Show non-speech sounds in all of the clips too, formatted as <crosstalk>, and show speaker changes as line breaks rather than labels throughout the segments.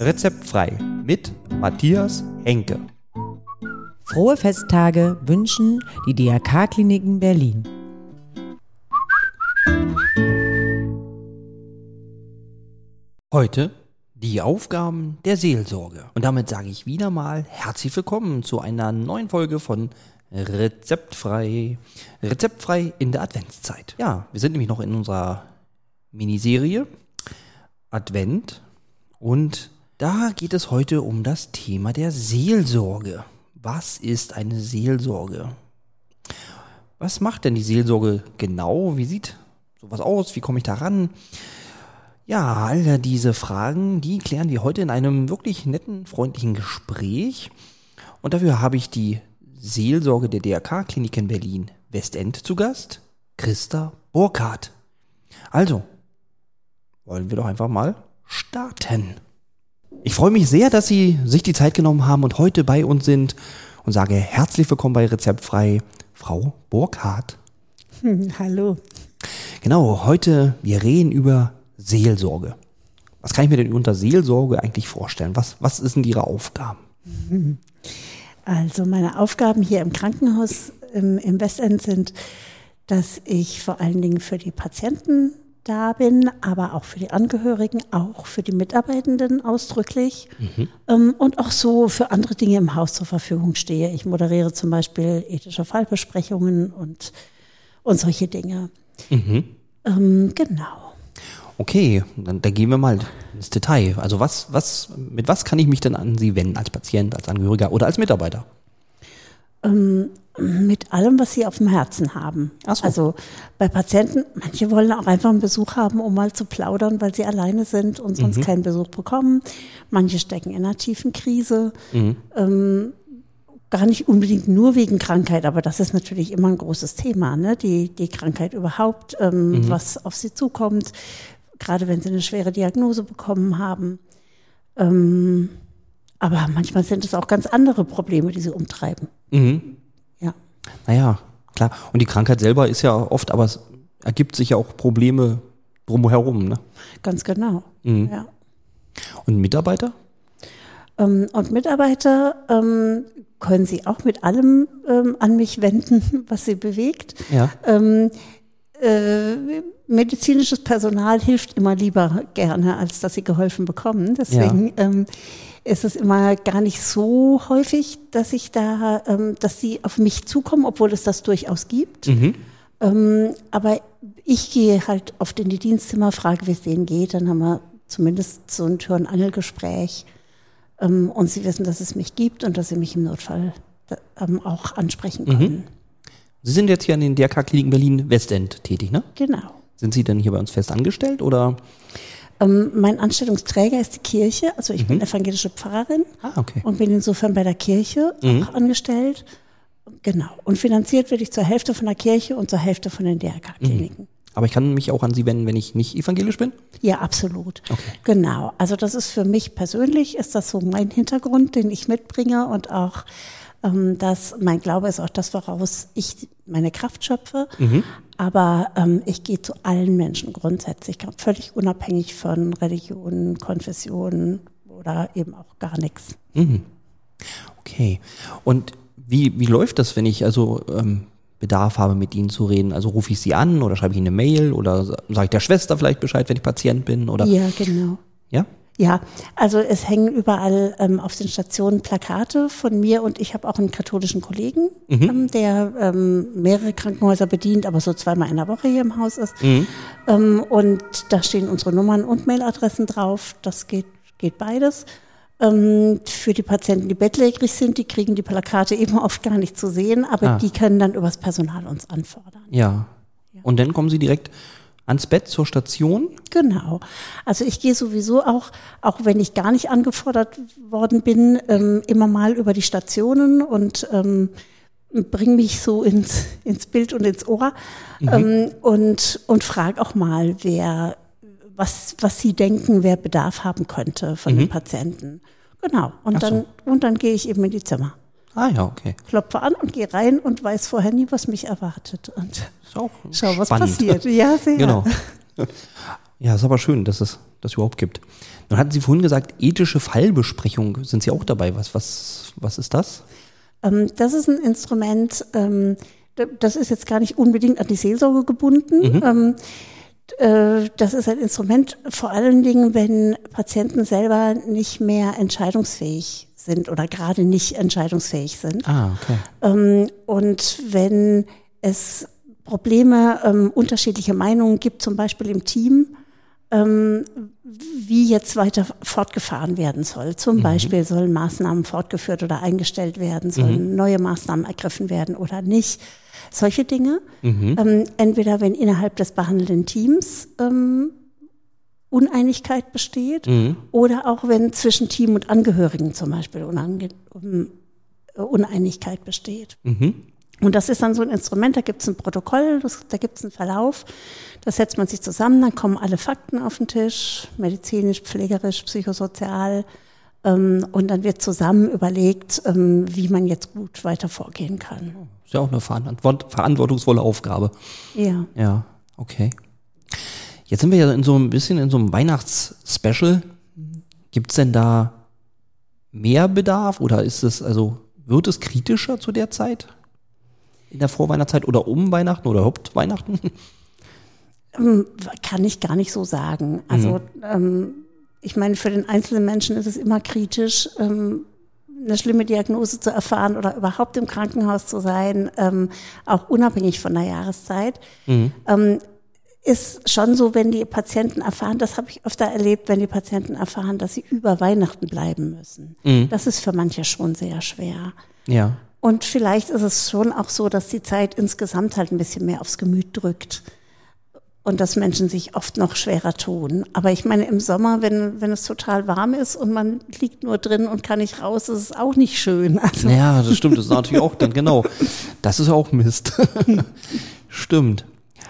Rezeptfrei mit Matthias Henke.
Frohe Festtage wünschen die DRK-Kliniken Berlin.
Heute die Aufgaben der Seelsorge. Und damit sage ich wieder mal herzlich willkommen zu einer neuen Folge von Rezeptfrei. Rezeptfrei in der Adventszeit. Ja, wir sind nämlich noch in unserer Miniserie Advent und da geht es heute um das Thema der Seelsorge. Was ist eine Seelsorge? Was macht denn die Seelsorge genau? Wie sieht sowas aus? Wie komme ich da ran? Ja, all diese Fragen, die klären wir heute in einem wirklich netten, freundlichen Gespräch. Und dafür habe ich die Seelsorge der DRK-Klinik in Berlin Westend zu Gast, Christa Burkhardt. Also, wollen wir doch einfach mal starten. Ich freue mich sehr, dass Sie sich die Zeit genommen haben und heute bei uns sind und sage herzlich willkommen bei Rezeptfrei, Frau Burkhardt.
Hallo.
Genau, heute, wir reden über Seelsorge. Was kann ich mir denn unter Seelsorge eigentlich vorstellen? Was, was sind Ihre Aufgaben?
Also meine Aufgaben hier im Krankenhaus im, im Westend sind, dass ich vor allen Dingen für die Patienten da bin, aber auch für die Angehörigen, auch für die Mitarbeitenden ausdrücklich mhm. ähm, und auch so für andere Dinge im Haus zur Verfügung stehe. Ich moderiere zum Beispiel ethische Fallbesprechungen und, und solche Dinge. Mhm. Ähm, genau.
Okay, dann, dann gehen wir mal ins Detail. Also was, was, mit was kann ich mich denn an Sie wenden als Patient, als Angehöriger oder als Mitarbeiter?
Ähm, mit allem, was sie auf dem Herzen haben. So. Also bei Patienten, manche wollen auch einfach einen Besuch haben, um mal zu plaudern, weil sie alleine sind und sonst mhm. keinen Besuch bekommen. Manche stecken in einer tiefen Krise. Mhm. Ähm, gar nicht unbedingt nur wegen Krankheit, aber das ist natürlich immer ein großes Thema, ne? die, die Krankheit überhaupt, ähm, mhm. was auf sie zukommt, gerade wenn sie eine schwere Diagnose bekommen haben. Ähm, aber manchmal sind es auch ganz andere Probleme, die sie umtreiben. Mhm.
Naja, klar. Und die Krankheit selber ist ja oft, aber es ergibt sich ja auch Probleme drumherum, ne?
Ganz genau. Mhm. Ja.
Und Mitarbeiter?
Ähm, und Mitarbeiter ähm, können Sie auch mit allem ähm, an mich wenden, <laughs> was Sie bewegt. Ja. Äh, medizinisches Personal hilft immer lieber gerne, als dass sie geholfen bekommen. Deswegen ja. ähm, ist es immer gar nicht so häufig, dass ich da, ähm, dass sie auf mich zukommen, obwohl es das durchaus gibt. Mhm. Ähm, aber ich gehe halt oft in die Dienstzimmer, frage, wie es denen geht, dann haben wir zumindest so ein Tür- und Angelgespräch. Ähm, und sie wissen, dass es mich gibt und dass sie mich im Notfall ähm, auch ansprechen mhm. können. Mhm.
Sie sind jetzt hier an den DRK-Kliniken Berlin-Westend tätig, ne?
Genau.
Sind Sie denn hier bei uns fest angestellt oder?
Ähm, mein Anstellungsträger ist die Kirche, also ich mhm. bin evangelische Pfarrerin ah, okay. und bin insofern bei der Kirche mhm. auch angestellt. Genau. Und finanziert werde ich zur Hälfte von der Kirche und zur Hälfte von den DRK-Kliniken. Mhm.
Aber ich kann mich auch an Sie wenden, wenn ich nicht evangelisch bin?
Ja, absolut. Okay. Genau. Also das ist für mich persönlich, ist das so mein Hintergrund, den ich mitbringe und auch ähm, dass mein Glaube ist auch das, woraus ich meine Kraft schöpfe. Mhm. Aber ähm, ich gehe zu allen Menschen grundsätzlich, völlig unabhängig von Religionen, Konfessionen oder eben auch gar nichts. Mhm.
Okay. Und wie, wie läuft das, wenn ich also ähm, Bedarf habe, mit Ihnen zu reden? Also rufe ich Sie an oder schreibe ich Ihnen eine Mail oder sage ich der Schwester vielleicht Bescheid, wenn ich Patient bin? Oder?
Ja, genau.
Ja?
Ja, also es hängen überall ähm, auf den Stationen Plakate von mir und ich habe auch einen katholischen Kollegen, mhm. ähm, der ähm, mehrere Krankenhäuser bedient, aber so zweimal in der Woche hier im Haus ist. Mhm. Ähm, und da stehen unsere Nummern und Mailadressen drauf. Das geht, geht beides. Ähm, für die Patienten, die bettlägerig sind, die kriegen die Plakate eben <laughs> oft gar nicht zu sehen, aber ah. die können dann übers Personal uns anfordern.
Ja. ja. Und dann kommen sie direkt ans Bett zur Station?
Genau. Also ich gehe sowieso auch, auch wenn ich gar nicht angefordert worden bin, ähm, immer mal über die Stationen und ähm, bringe mich so ins, <laughs> ins Bild und ins Ohr mhm. ähm, und, und frage auch mal, wer, was, was sie denken, wer Bedarf haben könnte von mhm. den Patienten. Genau. Und so. dann, und dann gehe ich eben in die Zimmer.
Ah ja, okay.
Klopfe an und gehe rein und weiß vorher nie, was mich erwartet. Und
schau, was passiert.
Ja, sehr.
Genau. Ja, ist aber schön, dass es das überhaupt gibt. Nun hatten Sie vorhin gesagt, ethische Fallbesprechung. Sind Sie auch dabei? Was, was, was ist das?
Ähm, das ist ein Instrument, ähm, das ist jetzt gar nicht unbedingt an die Seelsorge gebunden. Mhm. Ähm, äh, das ist ein Instrument vor allen Dingen, wenn Patienten selber nicht mehr entscheidungsfähig sind oder gerade nicht entscheidungsfähig sind.
Ah, okay.
Ähm, und wenn es Probleme, ähm, unterschiedliche Meinungen gibt, zum Beispiel im Team, ähm, wie jetzt weiter fortgefahren werden soll. Zum mhm. Beispiel sollen Maßnahmen fortgeführt oder eingestellt werden, sollen mhm. neue Maßnahmen ergriffen werden oder nicht. Solche Dinge. Mhm. Ähm, entweder wenn innerhalb des behandelnden Teams ähm, Uneinigkeit besteht mhm. oder auch wenn zwischen Team und Angehörigen zum Beispiel Unange um, äh, Uneinigkeit besteht. Und das ist dann so ein Instrument, da gibt es ein Protokoll, das, da gibt es einen Verlauf, da setzt man sich zusammen, dann kommen alle Fakten auf den Tisch, medizinisch, pflegerisch, psychosozial, ähm, und dann wird zusammen überlegt, ähm, wie man jetzt gut weiter vorgehen kann.
Ist ja auch eine verantwortungsvolle Aufgabe.
Ja.
Ja, okay. Jetzt sind wir ja in so ein bisschen in so einem Weihnachtsspecial. Gibt es denn da mehr Bedarf oder ist es, also wird es kritischer zu der Zeit? In der Vorweihnachtszeit oder um Weihnachten oder Hauptweihnachten?
Ähm, kann ich gar nicht so sagen. Also mhm. ähm, ich meine, für den einzelnen Menschen ist es immer kritisch, ähm, eine schlimme Diagnose zu erfahren oder überhaupt im Krankenhaus zu sein, ähm, auch unabhängig von der Jahreszeit. Mhm. Ähm, ist schon so, wenn die Patienten erfahren, das habe ich öfter erlebt, wenn die Patienten erfahren, dass sie über Weihnachten bleiben müssen. Mhm. Das ist für manche schon sehr schwer.
Ja.
Und vielleicht ist es schon auch so, dass die Zeit insgesamt halt ein bisschen mehr aufs Gemüt drückt und dass Menschen sich oft noch schwerer tun. Aber ich meine, im Sommer, wenn, wenn es total warm ist und man liegt nur drin und kann nicht raus, ist es auch nicht schön. <laughs>
Also. Ja, das stimmt. Das ist natürlich auch dann, genau. Das ist auch Mist. <laughs> stimmt.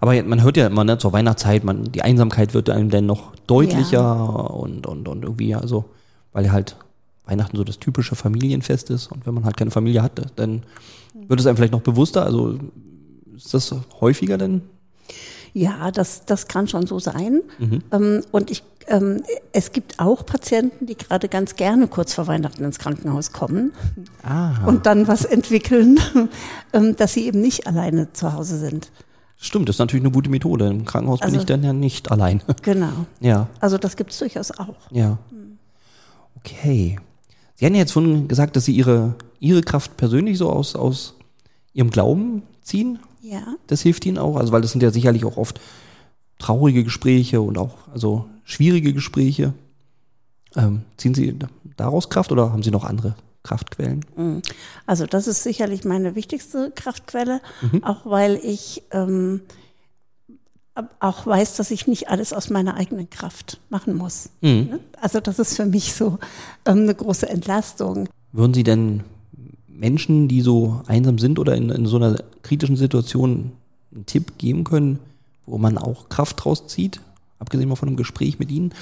Aber man hört ja immer, ne, zur Weihnachtszeit, man, die Einsamkeit wird einem dann noch deutlicher ja. und, und, und irgendwie, also, weil halt Weihnachten so das typische Familienfest ist und wenn man halt keine Familie hatte, dann wird es einem vielleicht noch bewusster. Also ist das häufiger denn
ja, das, das kann schon so sein. Mhm. Ähm, und ich, ähm, es gibt auch Patienten, die gerade ganz gerne kurz vor Weihnachten ins Krankenhaus kommen Aha. und dann was entwickeln, <laughs> ähm, dass sie eben nicht alleine zu Hause sind.
Stimmt, das ist natürlich eine gute Methode. Im Krankenhaus also, bin ich dann ja nicht allein.
Genau. <laughs>
Ja.
Also das gibt es durchaus auch.
Ja. Okay. Sie haben ja jetzt schon gesagt, dass Sie Ihre, Ihre Kraft persönlich so aus, aus Ihrem Glauben ziehen.
Ja.
Das hilft ihnen auch, also weil das sind ja sicherlich auch oft traurige Gespräche und auch also schwierige Gespräche. Ähm, ziehen Sie daraus Kraft oder haben Sie noch andere Kraftquellen?
Mhm. Also das ist sicherlich meine wichtigste Kraftquelle, mhm. auch weil ich ähm, auch weiß, dass ich nicht alles aus meiner eigenen Kraft machen muss. Mhm. Ne? Also das ist für mich so ähm, eine große Entlastung.
Würden Sie denn Menschen, die so einsam sind oder in, in so einer kritischen Situation einen Tipp geben können, wo man auch Kraft draus zieht, abgesehen mal von einem Gespräch mit ihnen?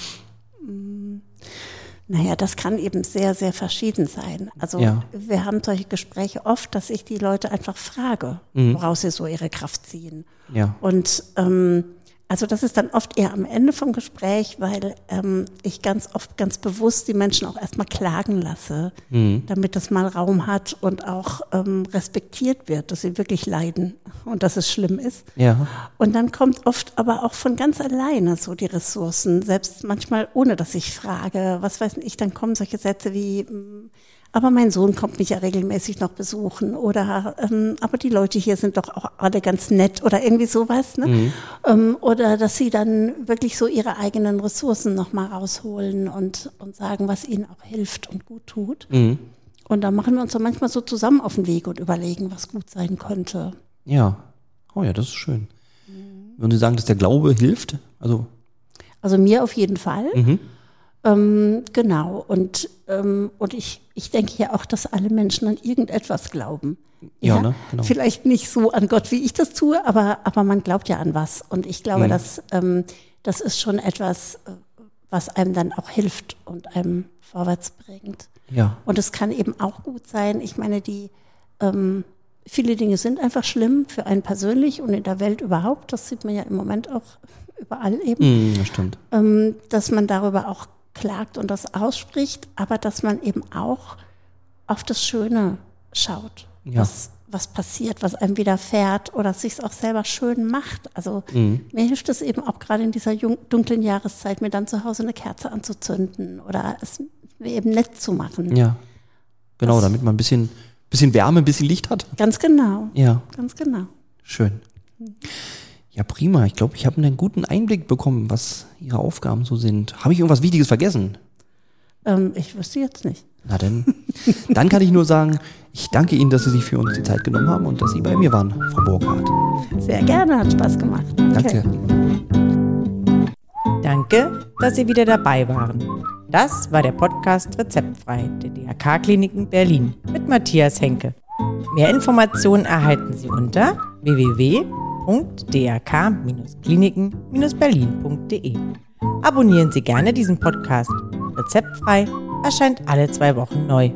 Naja, das kann eben sehr, sehr verschieden sein. Also ja. wir haben solche Gespräche oft, dass ich die Leute einfach frage, mhm. woraus sie so ihre Kraft ziehen.
Ja.
Und ähm, also das ist dann oft eher am Ende vom Gespräch, weil ähm, ich ganz oft ganz bewusst die Menschen auch erstmal klagen lasse, mhm. damit das mal Raum hat und auch ähm, respektiert wird, dass sie wirklich leiden und dass es schlimm ist.
Ja.
Und dann kommt oft aber auch von ganz alleine so die Ressourcen, selbst manchmal ohne dass ich frage, was weiß ich, dann kommen solche Sätze wie, aber mein Sohn kommt mich ja regelmäßig noch besuchen oder ähm, aber die Leute hier sind doch auch alle ganz nett oder irgendwie sowas. Ne? Mhm. Ähm, oder dass sie dann wirklich so ihre eigenen Ressourcen nochmal rausholen und, und sagen, was ihnen auch hilft und gut tut. Mhm. Und da machen wir uns dann manchmal so zusammen auf den Weg und überlegen, was gut sein könnte.
Ja. Oh ja, das ist schön. Mhm. Würden Sie sagen, dass der Glaube hilft? Also,
also mir auf jeden Fall. Mhm. Ähm, genau. Und, ähm, und ich, ich denke ja auch, dass alle Menschen an irgendetwas glauben.
Ja, ja? Ne? Genau.
Vielleicht nicht so an Gott, wie ich das tue, aber, aber man glaubt ja an was. Und ich glaube, mhm. dass, ähm, das ist schon etwas, äh, was einem dann auch hilft und einem vorwärts bringt.
Ja.
Und es kann eben auch gut sein. Ich meine, die, ähm, viele Dinge sind einfach schlimm für einen persönlich und in der Welt überhaupt. Das sieht man ja im Moment auch überall eben.
Mm, das stimmt.
Ähm, dass man darüber auch klagt und das ausspricht, aber dass man eben auch auf das Schöne schaut,
Ja.
was, was passiert, was einem widerfährt oder sich auch selber schön macht. Also
Mhm.
mir hilft es eben auch gerade in dieser jung, dunklen Jahreszeit, mir dann zu Hause eine Kerze anzuzünden oder es mir eben nett zu machen.
Ja. Genau,
Das-
damit man ein bisschen, bisschen Wärme, ein bisschen Licht hat.
Ganz genau,
Ja,
ganz genau.
schön. Ja, prima. Ich glaube, ich habe einen guten Einblick bekommen, was Ihre Aufgaben so sind. Habe ich irgendwas Wichtiges vergessen?
Ähm, ich wüsste jetzt nicht.
Na denn, dann kann ich nur sagen, ich danke Ihnen, dass Sie sich für uns die Zeit genommen haben und dass Sie bei mir waren, Frau Burkhardt.
Sehr gerne, hat Spaß gemacht.
Danke.
Danke, dass Sie wieder dabei waren. Das war der Podcast Rezeptfrei der DRK-Kliniken Berlin mit Matthias Henke. Mehr Informationen erhalten Sie unter www.drk-kliniken-berlin.de. Abonnieren Sie gerne diesen Podcast. Rezeptfrei erscheint alle zwei Wochen neu.